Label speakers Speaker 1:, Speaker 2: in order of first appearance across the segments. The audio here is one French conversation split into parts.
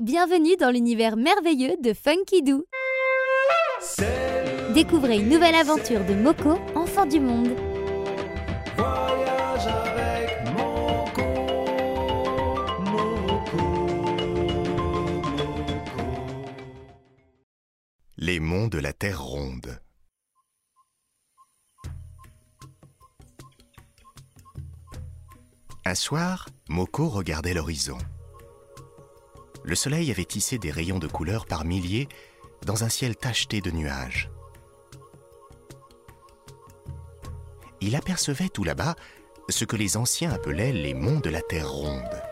Speaker 1: Bienvenue dans l'univers merveilleux de Funky Doo. Découvrez une nouvelle aventure de Moko, enfant du monde.
Speaker 2: Voyage avec Moko, Moko, Moko.
Speaker 3: Les monts de la Terre ronde. Un soir, Moko regardait l'horizon. Le soleil avait tissé des rayons de couleur par milliers dans un ciel tacheté de nuages. Il apercevait tout là-bas ce que les anciens appelaient les monts de la Terre ronde.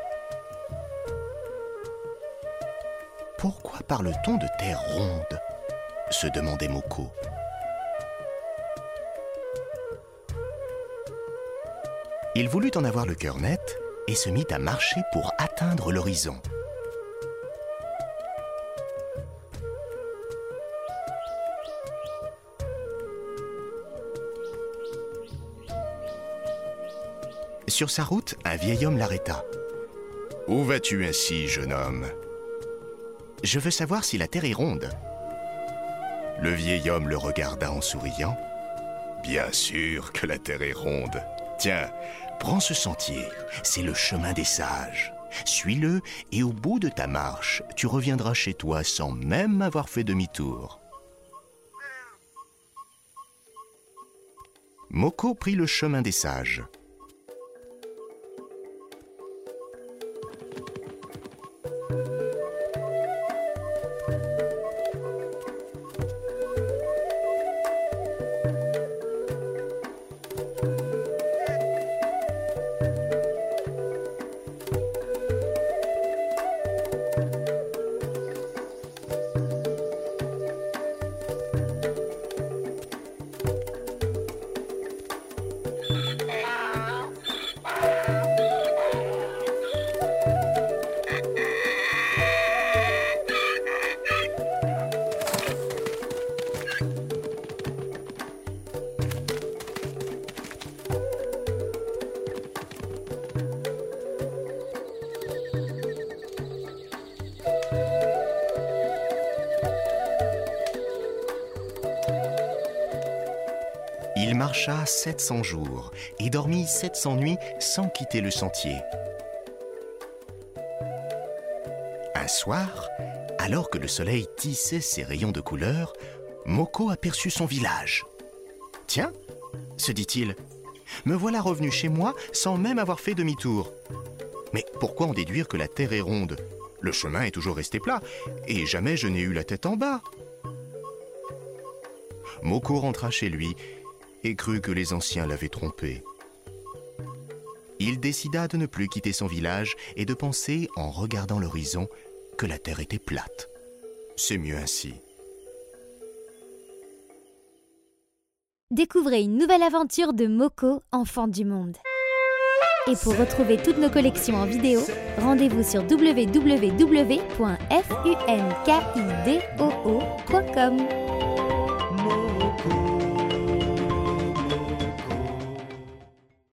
Speaker 3: Pourquoi parle-t-on de Terre ronde? se demandait Moko. Il voulut en avoir le cœur net et se mit à marcher pour atteindre l'horizon. Sur sa route, un vieil homme l'arrêta. Où vas-tu ainsi, jeune homme? Je veux savoir si la Terre est ronde. Le vieil homme le regarda en souriant. Bien sûr que la Terre est ronde. Tiens, prends ce sentier, c'est le chemin des sages. Suis-le et au bout de ta marche, tu reviendras chez toi sans même avoir fait demi-tour. Moko prit le chemin des sages. Thank you. Marcha 700 jours et dormit 700 nuits sans quitter le sentier. Un soir, alors que le soleil tissait ses rayons de couleur, Moko aperçut son village. Tiens, se dit-il, me voilà revenu chez moi sans même avoir fait demi-tour. Mais pourquoi en déduire que la terre est ronde? Le chemin est toujours resté plat et jamais je n'ai eu la tête en bas. Moko rentra chez lui et crut que les anciens l'avaient trompé. Il décida de ne plus quitter son village et de penser, en regardant l'horizon, que la terre était plate. C'est mieux ainsi.
Speaker 1: Découvrez une nouvelle aventure de Moko, enfant du monde. Et pour retrouver toutes nos collections en vidéo, rendez-vous sur www.funkidoo.com.